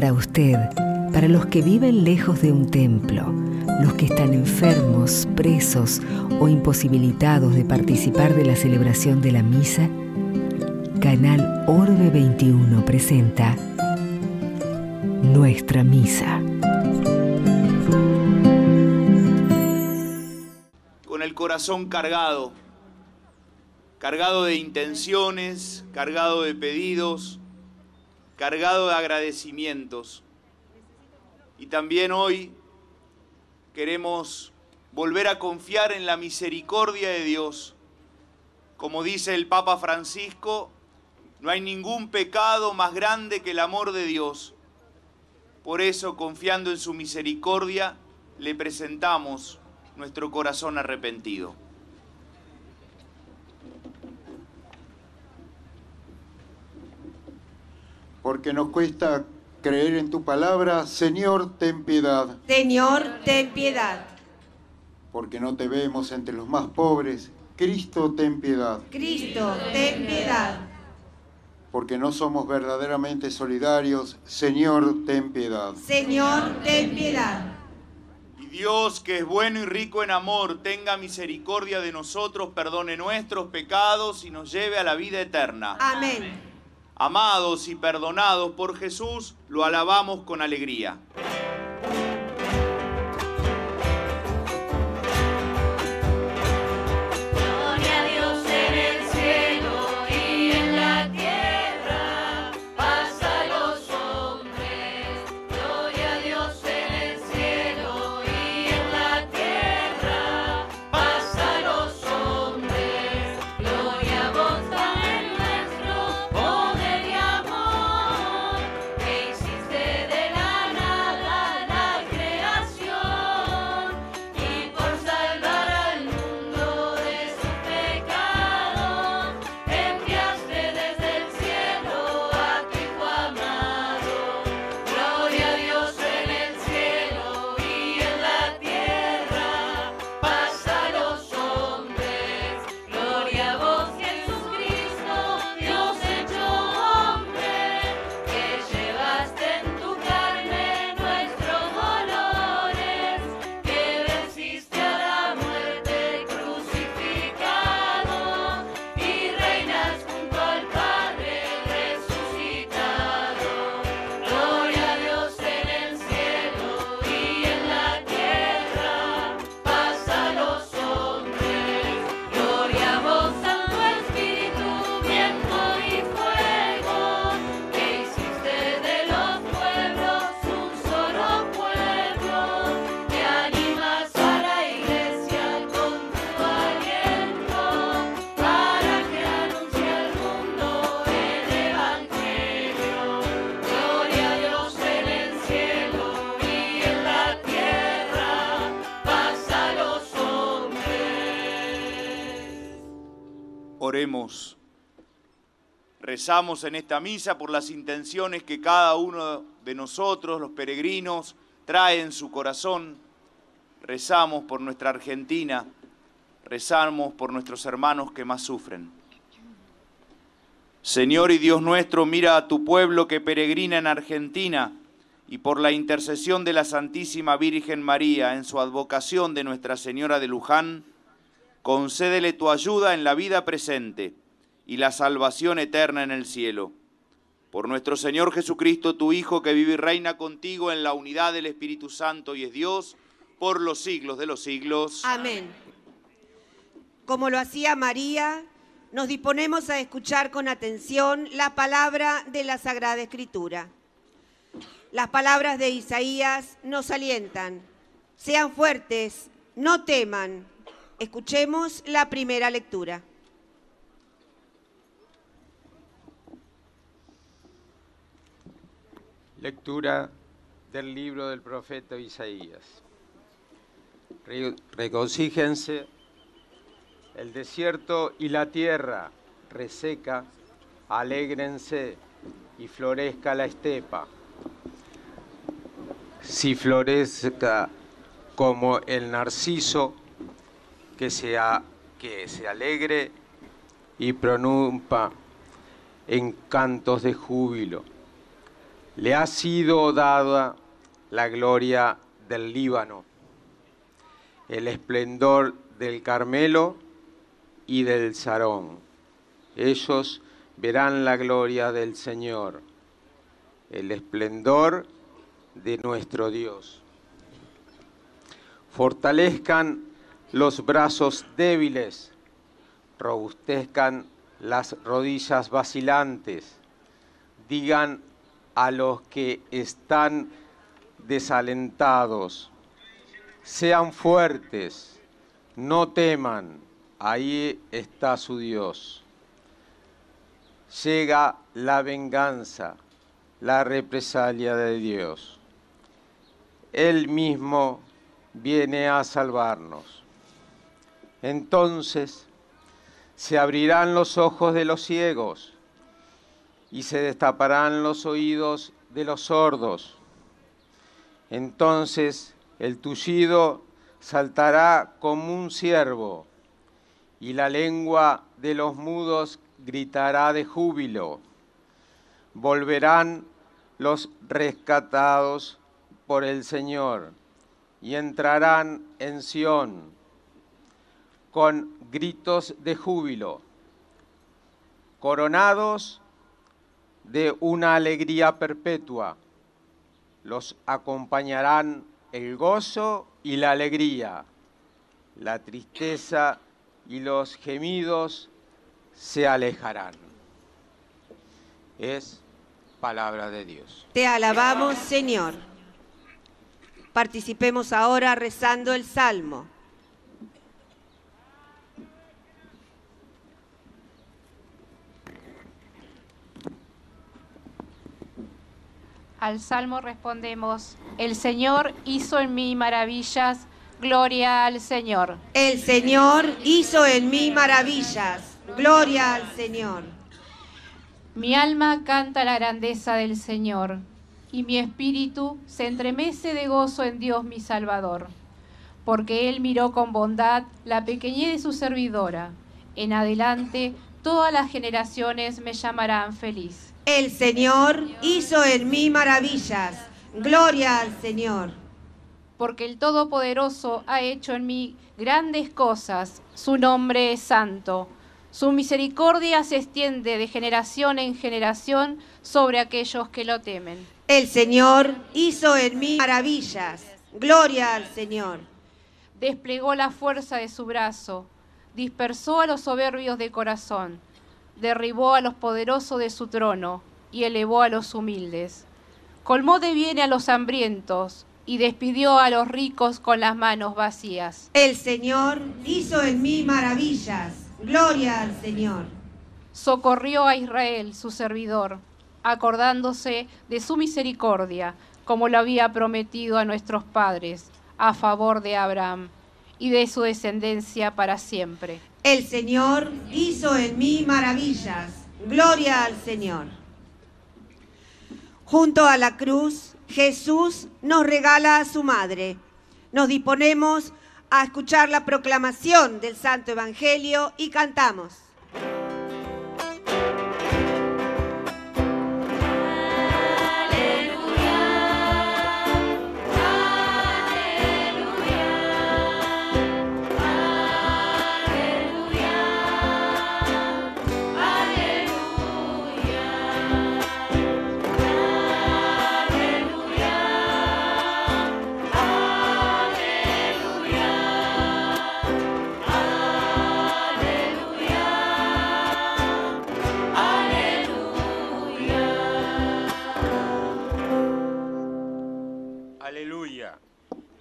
Para usted, para los que viven lejos de un templo, los que están enfermos, presos o imposibilitados de participar de la celebración de la misa, Canal Orbe 21 presenta Nuestra Misa. Con el corazón cargado, cargado de intenciones, cargado de pedidos, cargado de agradecimientos. Y también hoy queremos volver a confiar en la misericordia de Dios. Como dice el Papa Francisco, no hay ningún pecado más grande que el amor de Dios. Por eso, confiando en su misericordia, le presentamos nuestro corazón arrepentido. Porque nos cuesta creer en tu palabra, Señor, ten piedad. Señor, ten piedad. Porque no te vemos entre los más pobres, Cristo, ten piedad. Cristo, ten piedad. Porque no somos verdaderamente solidarios, Señor, ten piedad. Señor, ten piedad. Y Dios, que es bueno y rico en amor, tenga misericordia de nosotros, perdone nuestros pecados y nos lleve a la vida eterna. Amén. Amados y perdonados por Jesús, lo alabamos con alegría. Rezamos en esta misa por las intenciones que cada uno de nosotros, los peregrinos, trae en su corazón. Rezamos por nuestra Argentina, rezamos por nuestros hermanos que más sufren. Señor y Dios nuestro, mira a tu pueblo que peregrina en Argentina y por la intercesión de la Santísima Virgen María en su advocación de Nuestra Señora de Luján, concédele tu ayuda en la vida presente y la salvación eterna en el cielo. Por nuestro Señor Jesucristo, tu Hijo, que vive y reina contigo en la unidad del Espíritu Santo y es Dios, por los siglos de los siglos. Amén. Como lo hacía María, nos disponemos a escuchar con atención la palabra de la Sagrada Escritura. Las palabras de Isaías nos alientan. Sean fuertes, no teman. Escuchemos la primera lectura. Lectura del libro del profeta Isaías. Re- Regocíjense el desierto y la tierra reseca, alégrense y florezca la estepa. Si florezca como el narciso, que se, a- que se alegre y pronumpa en cantos de júbilo. Le ha sido dada la gloria del Líbano, el esplendor del Carmelo y del Sarón. Ellos verán la gloria del Señor, el esplendor de nuestro Dios. Fortalezcan los brazos débiles, robustezcan las rodillas vacilantes, digan a los que están desalentados, sean fuertes, no teman, ahí está su Dios. Llega la venganza, la represalia de Dios. Él mismo viene a salvarnos. Entonces se abrirán los ojos de los ciegos y se destaparán los oídos de los sordos. Entonces el tullido saltará como un ciervo y la lengua de los mudos gritará de júbilo. Volverán los rescatados por el Señor y entrarán en Sión con gritos de júbilo, coronados de una alegría perpetua. Los acompañarán el gozo y la alegría, la tristeza y los gemidos se alejarán. Es palabra de Dios. Te alabamos, Señor. Participemos ahora rezando el Salmo. Al salmo respondemos, el Señor hizo en mí maravillas, gloria al Señor. El Señor hizo en mí maravillas. Gloria al Señor. Mi alma canta la grandeza del Señor, y mi espíritu se entremece de gozo en Dios mi Salvador, porque Él miró con bondad la pequeñez de su servidora. En adelante todas las generaciones me llamarán feliz. El Señor hizo en mí maravillas. Gloria al Señor. Porque el Todopoderoso ha hecho en mí grandes cosas, su nombre es santo. Su misericordia se extiende de generación en generación sobre aquellos que lo temen. El Señor hizo en mí maravillas. Gloria al Señor. Desplegó la fuerza de su brazo, dispersó a los soberbios de corazón, derribó a los poderosos de su trono y elevó a los humildes. Colmó de bien a los hambrientos y despidió a los ricos con las manos vacías. El Señor hizo en mí maravillas. Gloria al Señor. Socorrió a Israel, su servidor, acordándose de su misericordia, como lo había prometido a nuestros padres, a favor de Abraham y de su descendencia para siempre. El Señor hizo en mí maravillas. Gloria al Señor. Junto a la cruz, Jesús nos regala a su madre. Nos disponemos a escuchar la proclamación del Santo Evangelio y cantamos.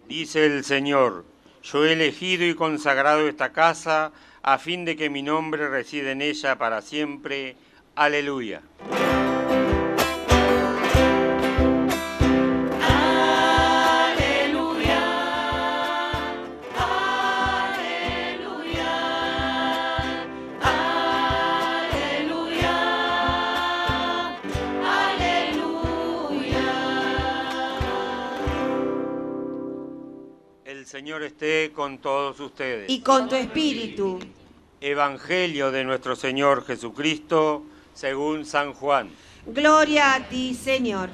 Dice el Señor, yo he elegido y consagrado esta casa a fin de que mi nombre resida en ella para siempre. Aleluya. Señor esté con todos ustedes. Y con tu espíritu. Evangelio de nuestro Señor Jesucristo según San Juan. Gloria a ti, Señor.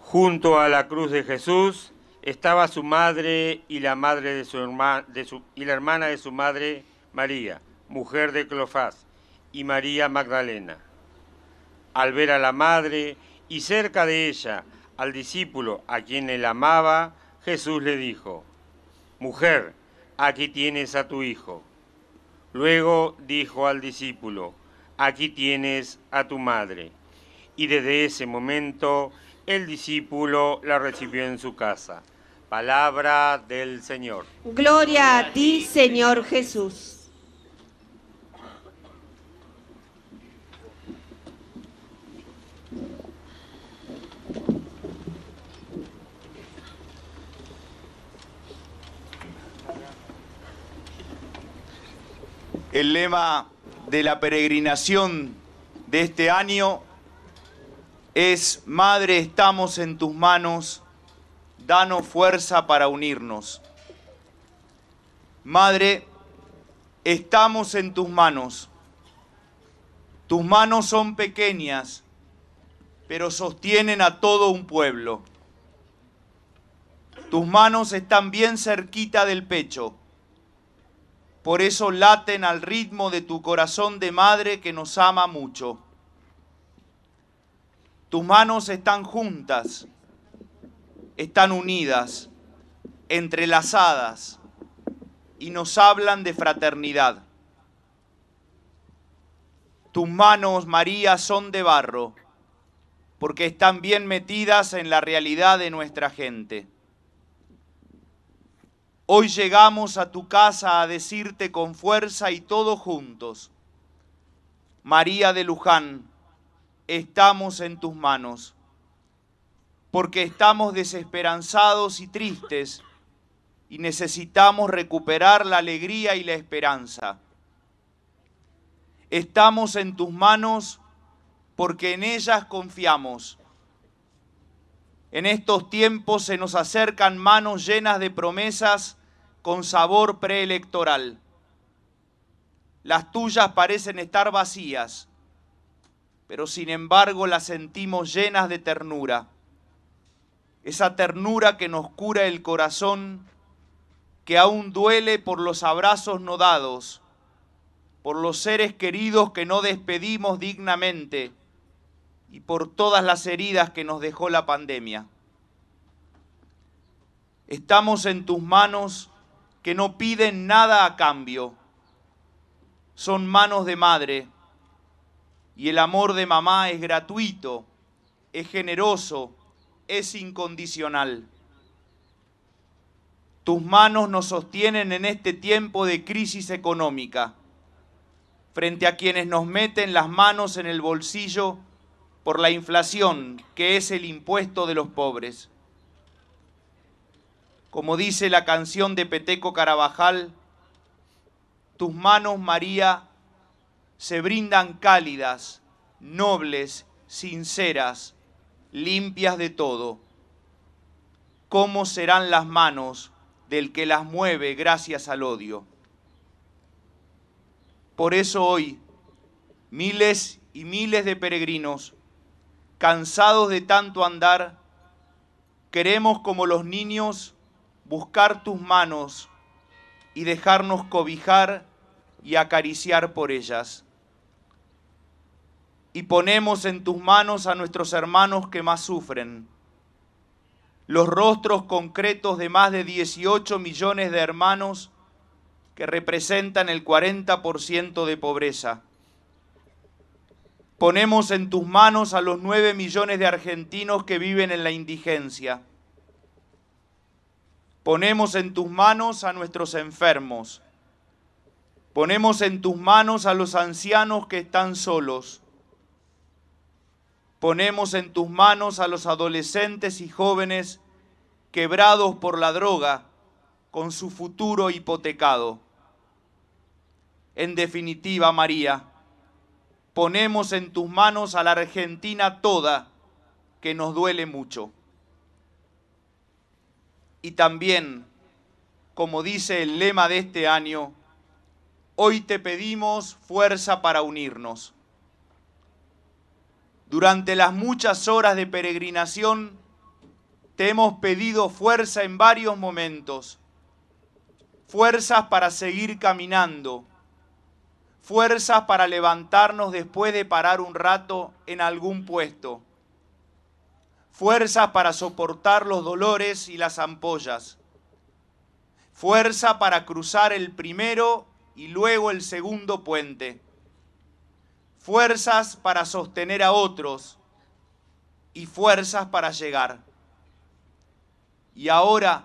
Junto a la cruz de Jesús estaba su madre y la madre de su, herma- de su- y la hermana de su madre María, mujer de Clofás, y María Magdalena. Al ver a la madre y cerca de ella al discípulo a quien él amaba, Jesús le dijo, Mujer, aquí tienes a tu hijo. Luego dijo al discípulo, Aquí tienes a tu madre. Y desde ese momento el discípulo la recibió en su casa. Palabra del Señor. Gloria a ti, Señor Jesús. El lema de la peregrinación de este año es, Madre, estamos en tus manos, danos fuerza para unirnos. Madre, estamos en tus manos. Tus manos son pequeñas, pero sostienen a todo un pueblo. Tus manos están bien cerquita del pecho. Por eso laten al ritmo de tu corazón de madre que nos ama mucho. Tus manos están juntas, están unidas, entrelazadas y nos hablan de fraternidad. Tus manos, María, son de barro, porque están bien metidas en la realidad de nuestra gente. Hoy llegamos a tu casa a decirte con fuerza y todos juntos, María de Luján, estamos en tus manos, porque estamos desesperanzados y tristes y necesitamos recuperar la alegría y la esperanza. Estamos en tus manos porque en ellas confiamos. En estos tiempos se nos acercan manos llenas de promesas con sabor preelectoral. Las tuyas parecen estar vacías, pero sin embargo las sentimos llenas de ternura. Esa ternura que nos cura el corazón, que aún duele por los abrazos no dados, por los seres queridos que no despedimos dignamente y por todas las heridas que nos dejó la pandemia. Estamos en tus manos que no piden nada a cambio. Son manos de madre y el amor de mamá es gratuito, es generoso, es incondicional. Tus manos nos sostienen en este tiempo de crisis económica, frente a quienes nos meten las manos en el bolsillo por la inflación, que es el impuesto de los pobres. Como dice la canción de Peteco Carabajal, tus manos, María, se brindan cálidas, nobles, sinceras, limpias de todo. ¿Cómo serán las manos del que las mueve gracias al odio? Por eso hoy, miles y miles de peregrinos, cansados de tanto andar, queremos como los niños buscar tus manos y dejarnos cobijar y acariciar por ellas. Y ponemos en tus manos a nuestros hermanos que más sufren, los rostros concretos de más de 18 millones de hermanos que representan el 40% de pobreza. Ponemos en tus manos a los 9 millones de argentinos que viven en la indigencia. Ponemos en tus manos a nuestros enfermos. Ponemos en tus manos a los ancianos que están solos. Ponemos en tus manos a los adolescentes y jóvenes quebrados por la droga, con su futuro hipotecado. En definitiva, María, ponemos en tus manos a la Argentina toda, que nos duele mucho. Y también, como dice el lema de este año, hoy te pedimos fuerza para unirnos. Durante las muchas horas de peregrinación, te hemos pedido fuerza en varios momentos, fuerzas para seguir caminando, fuerzas para levantarnos después de parar un rato en algún puesto, fuerzas para soportar los dolores y las ampollas, fuerza para cruzar el primero y luego el segundo puente, fuerzas para sostener a otros y fuerzas para llegar. Y ahora,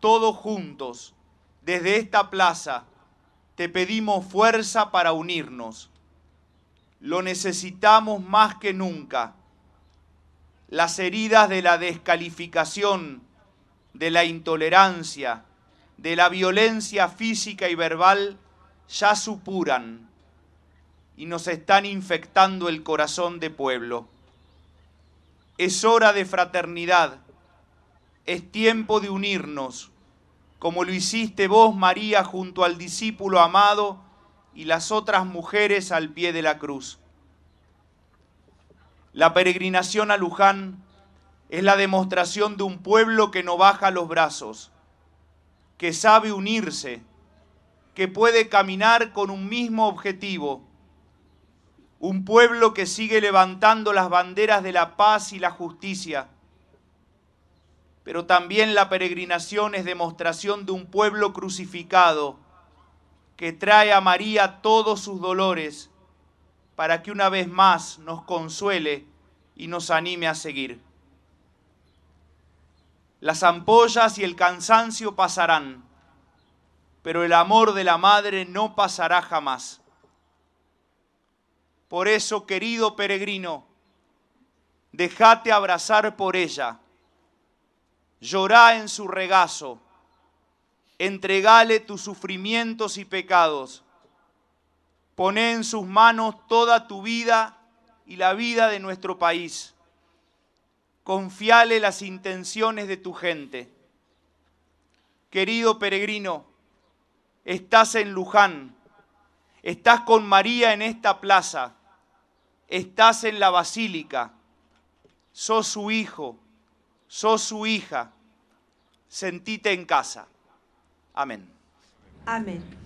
todos juntos, desde esta plaza, te pedimos fuerza para unirnos. Lo necesitamos más que nunca. Las heridas de la descalificación, de la intolerancia, de la violencia física y verbal ya supuran y nos están infectando el corazón de pueblo. Es hora de fraternidad, es tiempo de unirnos como lo hiciste vos, María, junto al discípulo amado y las otras mujeres al pie de la cruz. La peregrinación a Luján es la demostración de un pueblo que no baja los brazos, que sabe unirse, que puede caminar con un mismo objetivo, un pueblo que sigue levantando las banderas de la paz y la justicia, pero también la peregrinación es demostración de un pueblo crucificado que trae a María todos sus dolores para que una vez más nos consuele y nos anime a seguir. Las ampollas y el cansancio pasarán, pero el amor de la madre no pasará jamás. Por eso, querido peregrino, déjate abrazar por ella llorá en su regazo, entregale tus sufrimientos y pecados, poné en sus manos toda tu vida y la vida de nuestro país, confiale las intenciones de tu gente. Querido peregrino, estás en Luján, estás con María en esta plaza, estás en la basílica, sos su hijo sos su hija, sentite en casa. Amén. Amén.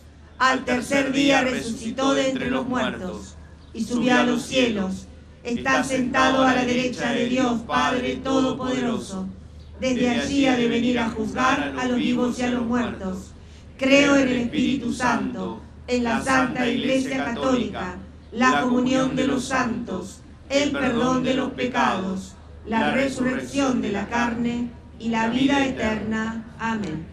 al tercer día resucitó de entre los muertos y subió a los cielos está sentado a la derecha de Dios Padre Todopoderoso. Desde allí ha de venir a juzgar a los vivos y a los muertos. Creo en el Espíritu Santo, en la Santa Iglesia Católica, la comunión de los santos, el perdón de los pecados, la resurrección de la carne y la vida eterna. Amén.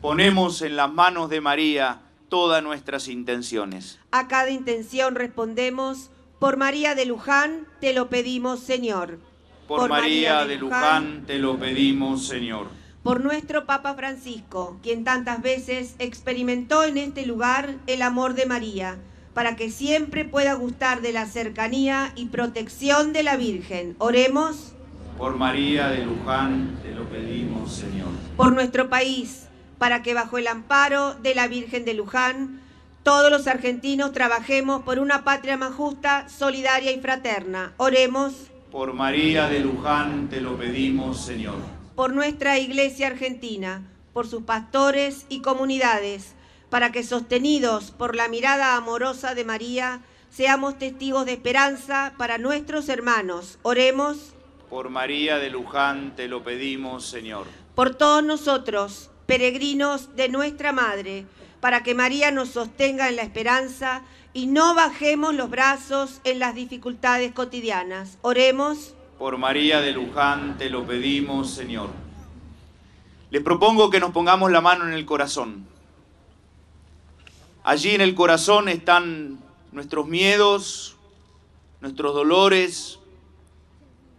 Ponemos en las manos de María todas nuestras intenciones. A cada intención respondemos, por María de Luján te lo pedimos, Señor. Por, María de Luján te lo pedimos, Señor. Por nuestro Papa Francisco, quien tantas veces experimentó en este lugar el amor de María, para que siempre pueda gustar de la cercanía y protección de la Virgen. Oremos. Por María de Luján te lo pedimos, Señor. Por nuestro país, para que bajo el amparo de la Virgen de Luján, todos los argentinos trabajemos por una patria más justa, solidaria y fraterna. Oremos. Por María de Luján te lo pedimos, Señor. Por nuestra Iglesia Argentina, por sus pastores y comunidades, para que sostenidos por la mirada amorosa de María, seamos testigos de esperanza para nuestros hermanos. Oremos. Por María de Luján te lo pedimos, Señor. Por todos nosotros, peregrinos de nuestra Madre, para que María nos sostenga en la esperanza y no bajemos los brazos en las dificultades cotidianas. Oremos. Por María de Luján te lo pedimos, Señor. Les propongo que nos pongamos la mano en el corazón. Allí en el corazón están nuestros miedos, nuestros dolores.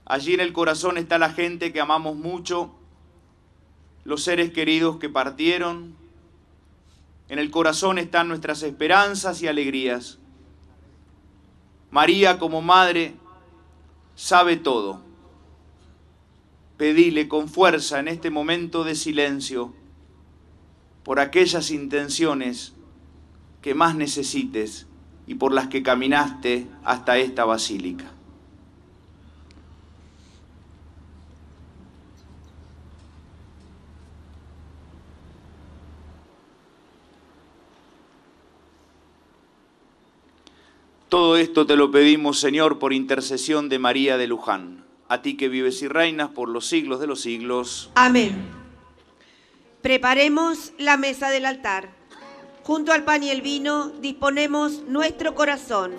Allí en el corazón está la gente que amamos mucho, los seres queridos que partieron. En el corazón están nuestras esperanzas y alegrías. María como madre sabe todo. Pedile con fuerza en este momento de silencio por aquellas intenciones que más necesites y por las que caminaste hasta esta basílica. Todo esto te lo pedimos, Señor, por intercesión de María de Luján, a ti que vives y reinas por los siglos de los siglos. Amén. Preparemos la mesa del altar. Junto al pan y el vino disponemos nuestro corazón,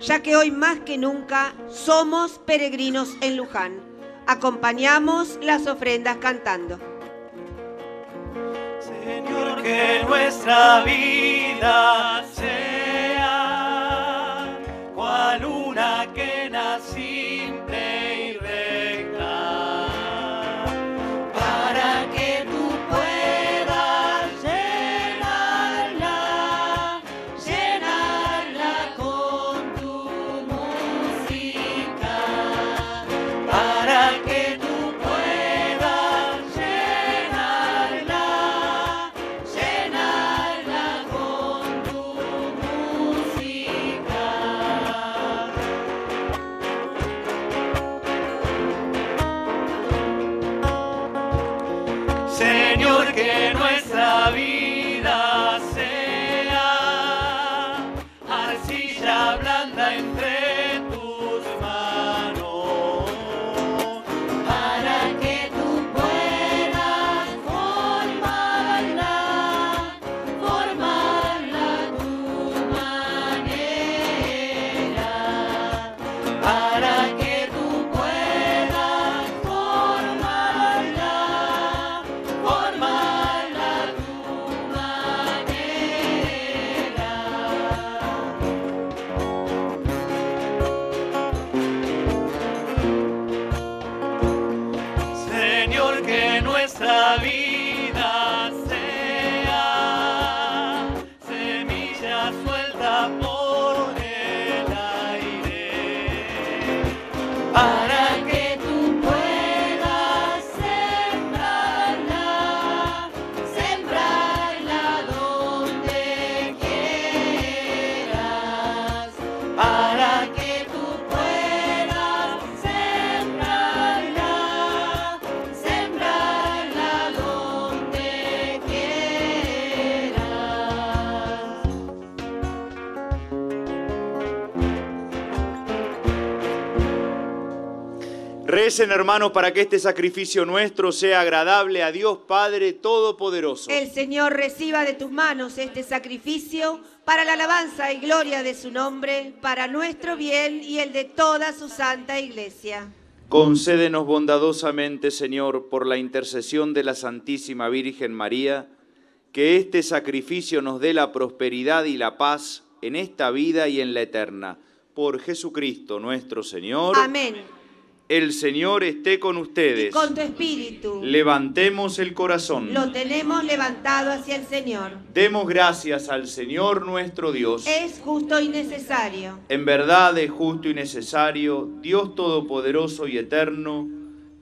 ya que hoy más que nunca somos peregrinos en Luján. Acompañamos las ofrendas cantando. Señor, que nuestra vida sea una quena Recen, hermanos, para que este sacrificio nuestro sea agradable a Dios Padre Todopoderoso. El Señor reciba de tus manos este sacrificio para la alabanza y gloria de su nombre, para nuestro bien y el de toda su santa iglesia. Concédenos bondadosamente, Señor, por la intercesión de la Santísima Virgen María, que este sacrificio nos dé la prosperidad y la paz en esta vida y en la eterna. Por Jesucristo nuestro Señor. Amén. El Señor esté con Y ustedes. con tu espíritu Levantemos el corazón. lo tenemos levantado hacia el Señor. Demos gracias al Señor nuestro Dios. Es justo y necesario. En verdad es justo y necesario, Dios Todopoderoso y Eterno,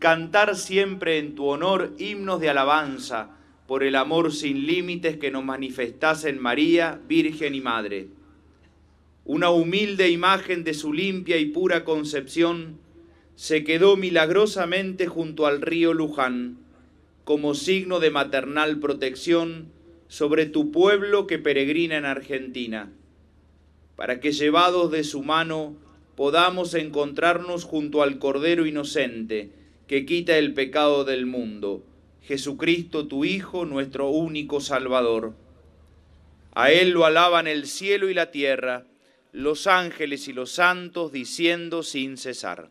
cantar siempre en tu honor himnos de alabanza por el amor sin límites que nos manifestase en María, Virgen y Madre. Una humilde imagen de su limpia y pura concepción se quedó milagrosamente junto al río Luján, como signo de maternal protección sobre tu pueblo que peregrina en Argentina para que llevados de su mano podamos encontrarnos junto al Cordero Inocente que quita el pecado del mundo, Jesucristo tu Hijo, nuestro único Salvador. A Él lo alaban el cielo y la tierra, los ángeles y los santos diciendo sin cesar.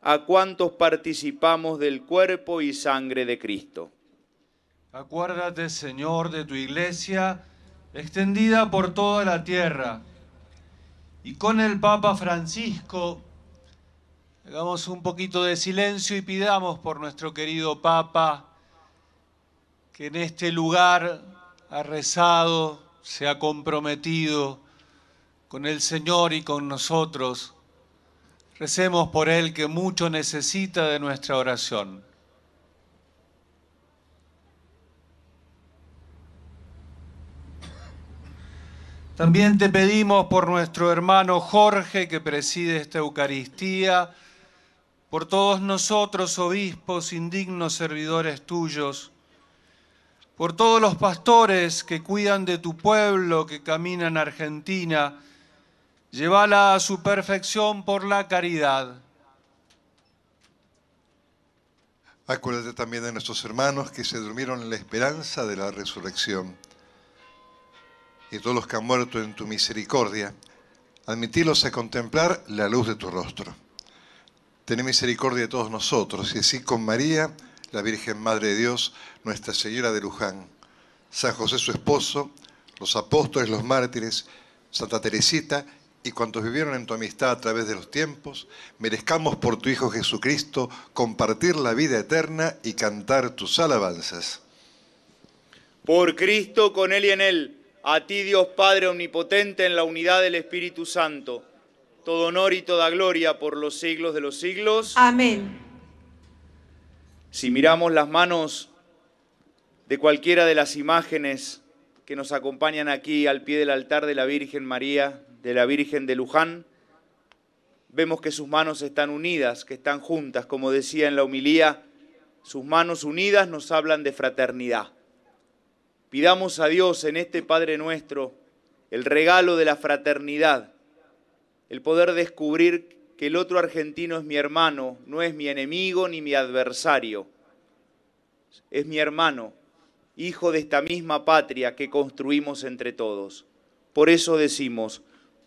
a cuantos participamos del cuerpo y sangre de Cristo. Acuérdate, Señor, de tu iglesia extendida por toda la tierra. Y con el Papa Francisco, hagamos un poquito de silencio y pidamos por nuestro querido Papa que en este lugar ha rezado, se ha comprometido con el Señor y con nosotros Recemos por Él que mucho necesita de nuestra oración. También te pedimos por nuestro hermano Jorge que preside esta Eucaristía, por todos nosotros, obispos, indignos servidores tuyos, por todos los pastores que cuidan de tu pueblo, que caminan Argentina, Llévala a su perfección por la caridad. Acuérdate también de nuestros hermanos que se durmieron en la esperanza de la resurrección. Y todos los que han muerto en tu misericordia, admitilos a contemplar la luz de tu rostro. Ten misericordia de todos nosotros, y así con María, la Virgen Madre de Dios, Nuestra Señora de Luján, San José su esposo, los apóstoles, los mártires, Santa Teresita, y cuantos vivieron en tu amistad a través de los tiempos, merezcamos por tu Hijo Jesucristo compartir la vida eterna y cantar tus alabanzas. Por Cristo, con Él y en Él, a ti Dios Padre Omnipotente en la unidad del Espíritu Santo, todo honor y toda gloria por los siglos de los siglos. Amén. Si miramos las manos de cualquiera de las imágenes que nos acompañan aquí al pie del altar de la Virgen María, de la Virgen de Luján, vemos que sus manos están unidas, que están juntas. Como decía en la humilía, sus manos unidas nos hablan de fraternidad. Pidamos a Dios en este Padre nuestro el regalo de la fraternidad, el poder descubrir que el otro argentino es mi hermano, no es mi enemigo ni mi adversario, es mi hermano, hijo de esta misma patria que construimos entre todos. Por eso decimos,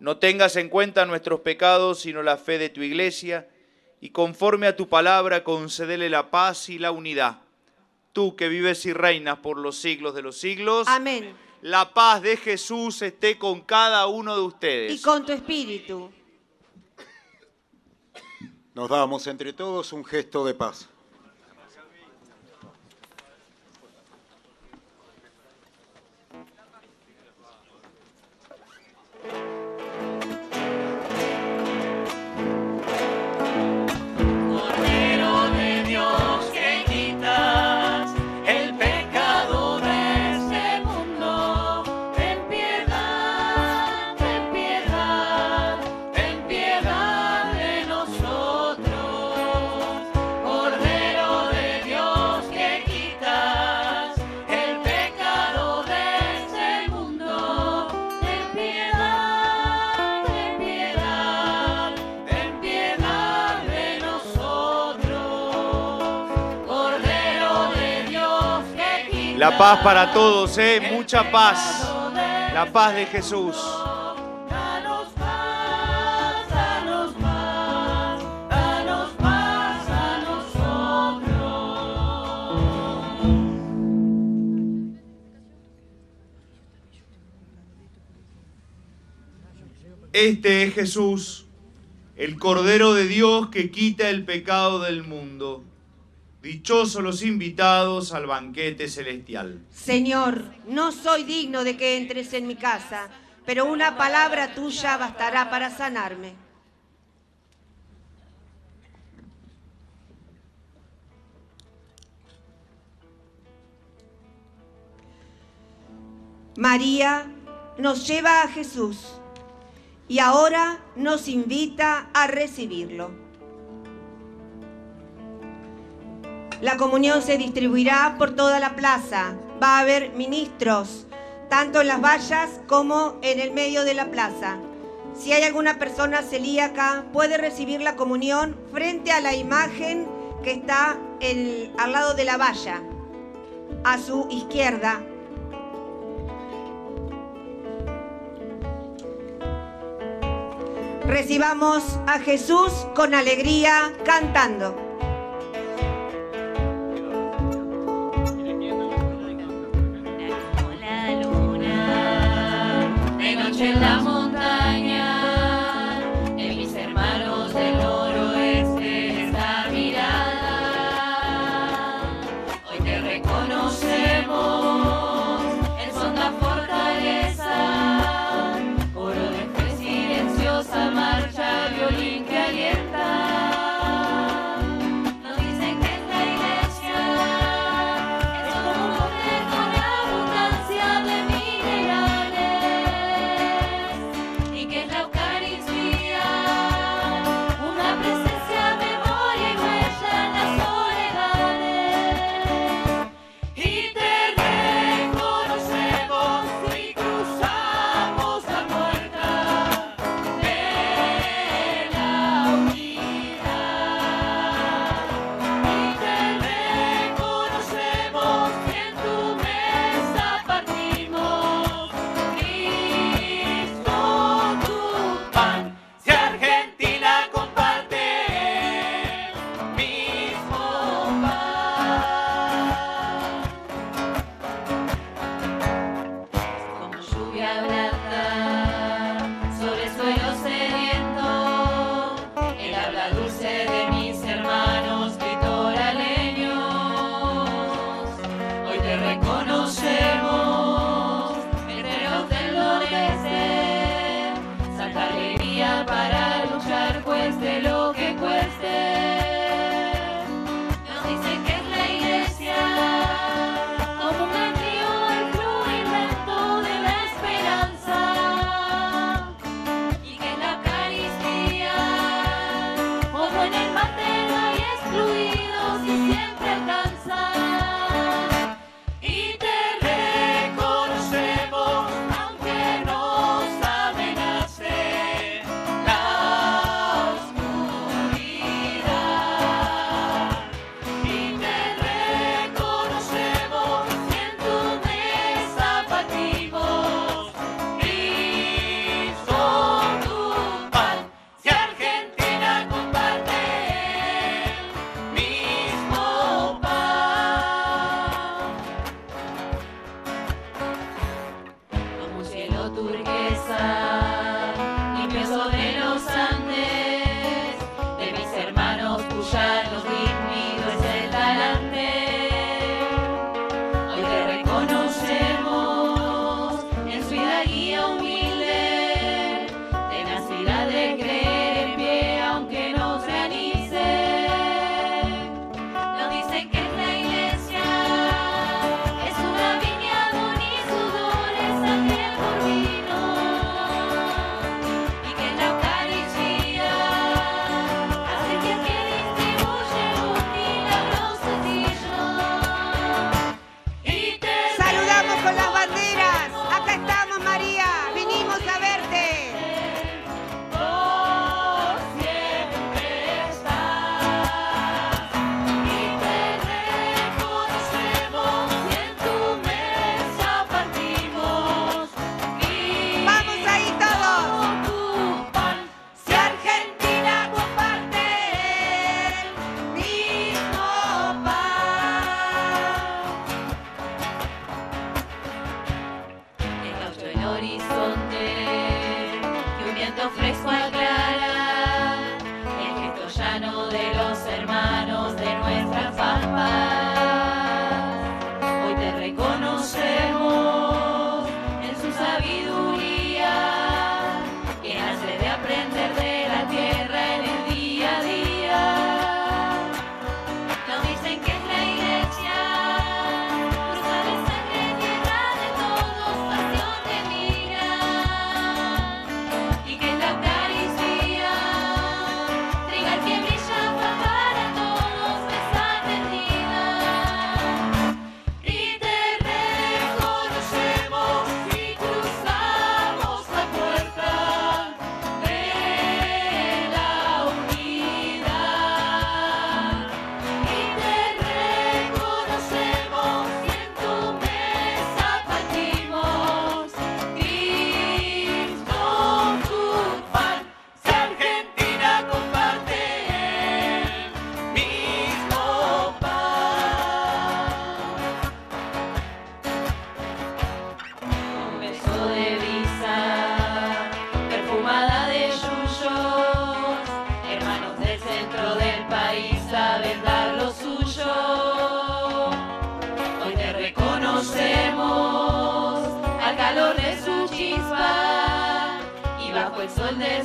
No tengas en cuenta nuestros pecados, sino la fe de tu iglesia, y conforme a tu palabra concedele la paz y la unidad. Tú que vives y reinas por los siglos de los siglos. Amén. La paz de Jesús esté con cada uno de ustedes. Y con tu espíritu. Nos damos entre todos un gesto de paz. Paz para todos, ¿eh? Mucha paz. La paz de Jesús. Este es Jesús, el Cordero de Dios que quita el pecado del mundo. Dichosos los invitados al banquete celestial. Señor, no soy digno de que entres en mi casa, pero una palabra tuya bastará para sanarme. María nos lleva a Jesús y ahora nos invita a recibirlo. La comunión se distribuirá por toda la plaza. Va a haber ministros, tanto en las vallas como en el medio de la plaza. Si hay alguna persona celíaca, puede recibir la comunión frente a la imagen que está al lado de la valla, a su izquierda. Recibamos a Jesús con alegría cantando. Noche en la como en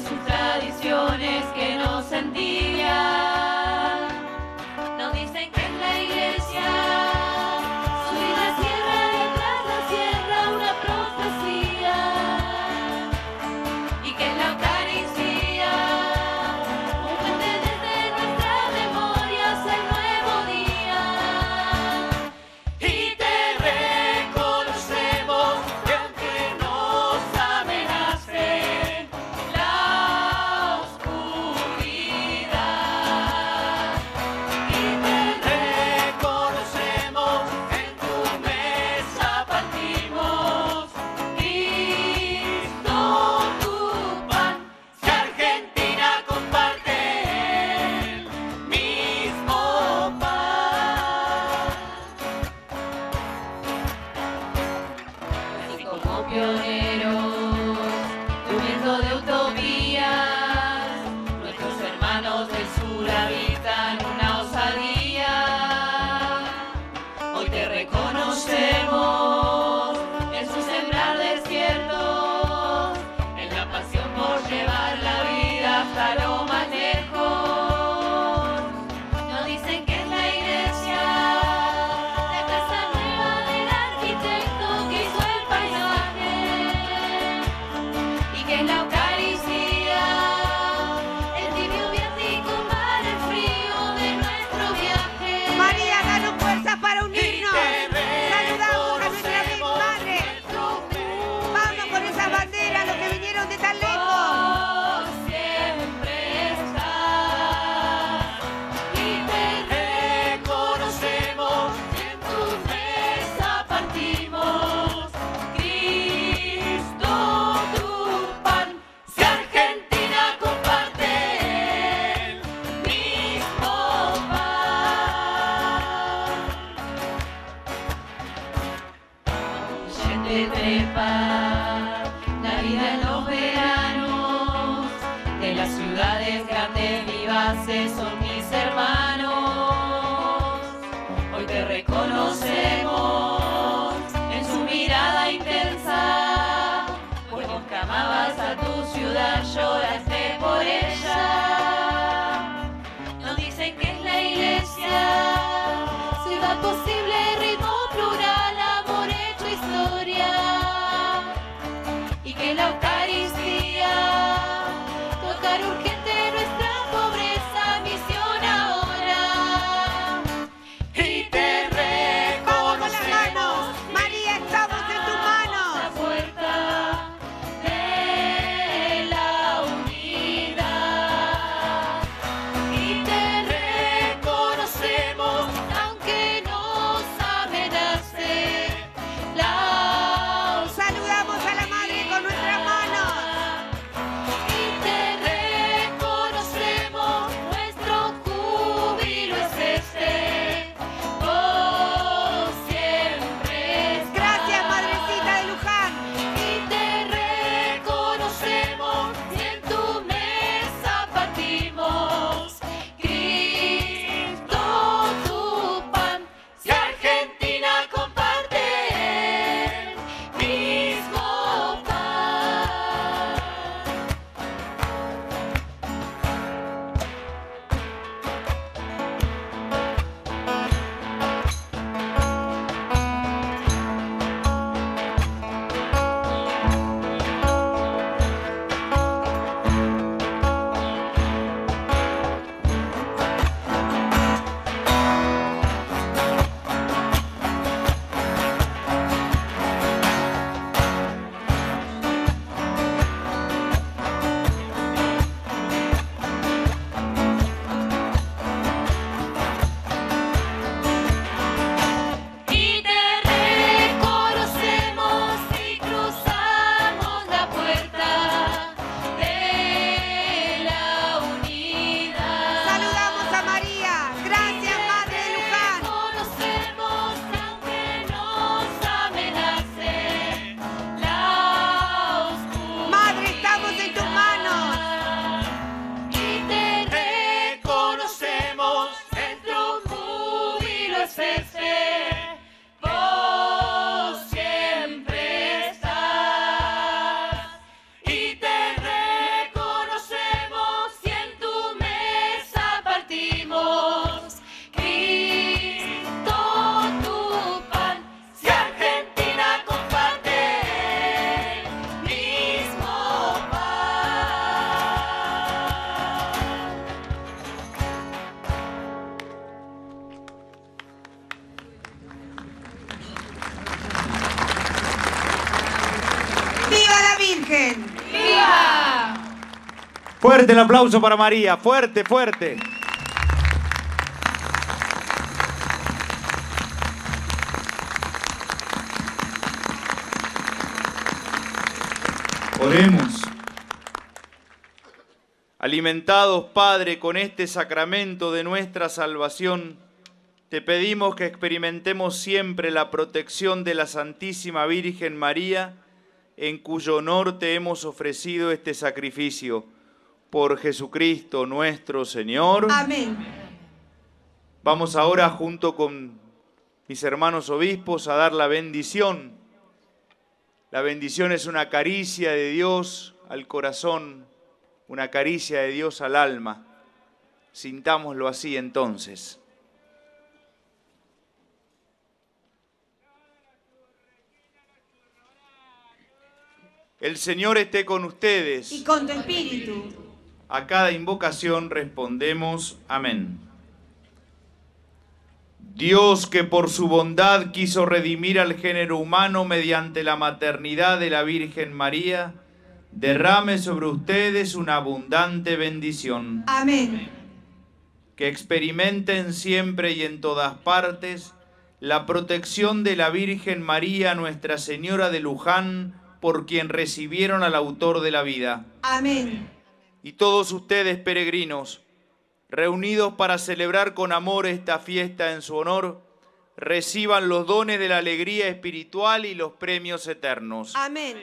sus tradiciones que nos envidian. El aplauso para María, fuerte, fuerte. Oremos. Alimentados, Padre, con este sacramento de nuestra salvación, te pedimos que experimentemos siempre la protección de la Santísima Virgen María, en cuyo honor te hemos ofrecido este sacrificio. Por Jesucristo nuestro Señor. Amén. Vamos ahora junto con mis hermanos obispos a dar la bendición. La bendición es una caricia de Dios al corazón, una caricia de Dios al alma. Sintámoslo así entonces. El Señor esté con ustedes. Y con tu espíritu. A cada invocación respondemos amén. Dios que por su bondad quiso redimir al género humano mediante la maternidad de la Virgen María, derrame sobre ustedes una abundante bendición. Amén. Que experimenten siempre y en todas partes la protección de la Virgen María, Nuestra Señora de Luján, por quien recibieron al autor de la vida. Amén. Y todos ustedes, peregrinos, reunidos para celebrar con amor esta fiesta en su honor, reciban los dones de la alegría espiritual y los premios eternos. Amén.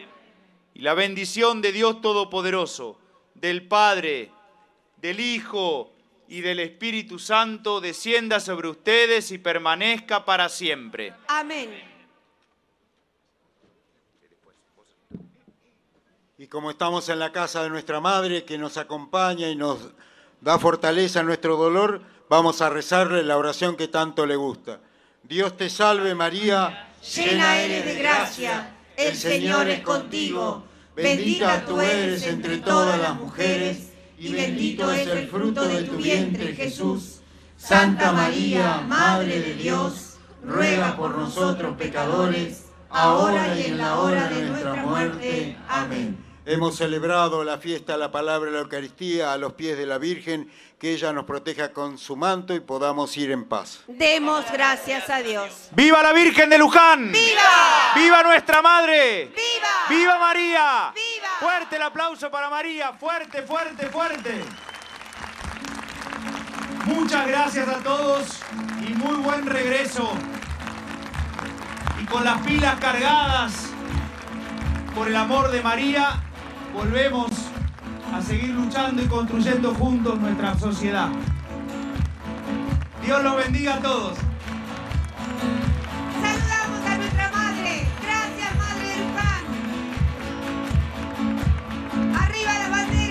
Y la bendición de Dios Todopoderoso, del Padre, del Hijo y del Espíritu Santo descienda sobre ustedes y permanezca para siempre. Amén. Y como estamos en la casa de nuestra Madre, que nos acompaña y nos da fortaleza en nuestro dolor, vamos a rezarle la oración que tanto le gusta. Dios te salve María, Llena eres de gracia, el Señor es contigo. Bendita tú eres entre todas las mujeres, y bendito es el fruto de tu vientre, Jesús. Santa María, Madre de Dios, ruega por nosotros pecadores, ahora y en la hora de nuestra muerte. Amén. Hemos celebrado la fiesta de la palabra de la Eucaristía a los pies de la Virgen, que ella nos proteja con su manto y podamos ir en paz. Demos gracias a Dios. ¡Viva la Virgen de Luján! ¡Viva! ¡Viva nuestra Madre! ¡Viva! ¡Viva María! ¡Viva! Fuerte el aplauso para María, fuerte, fuerte, fuerte. Muchas gracias a todos y muy buen regreso. Y con las pilas cargadas por el amor de María, volvemos a seguir luchando y construyendo juntos nuestra sociedad. Dios los bendiga a todos. Saludamos a nuestra madre. Gracias, madre del pan. Arriba la bandera.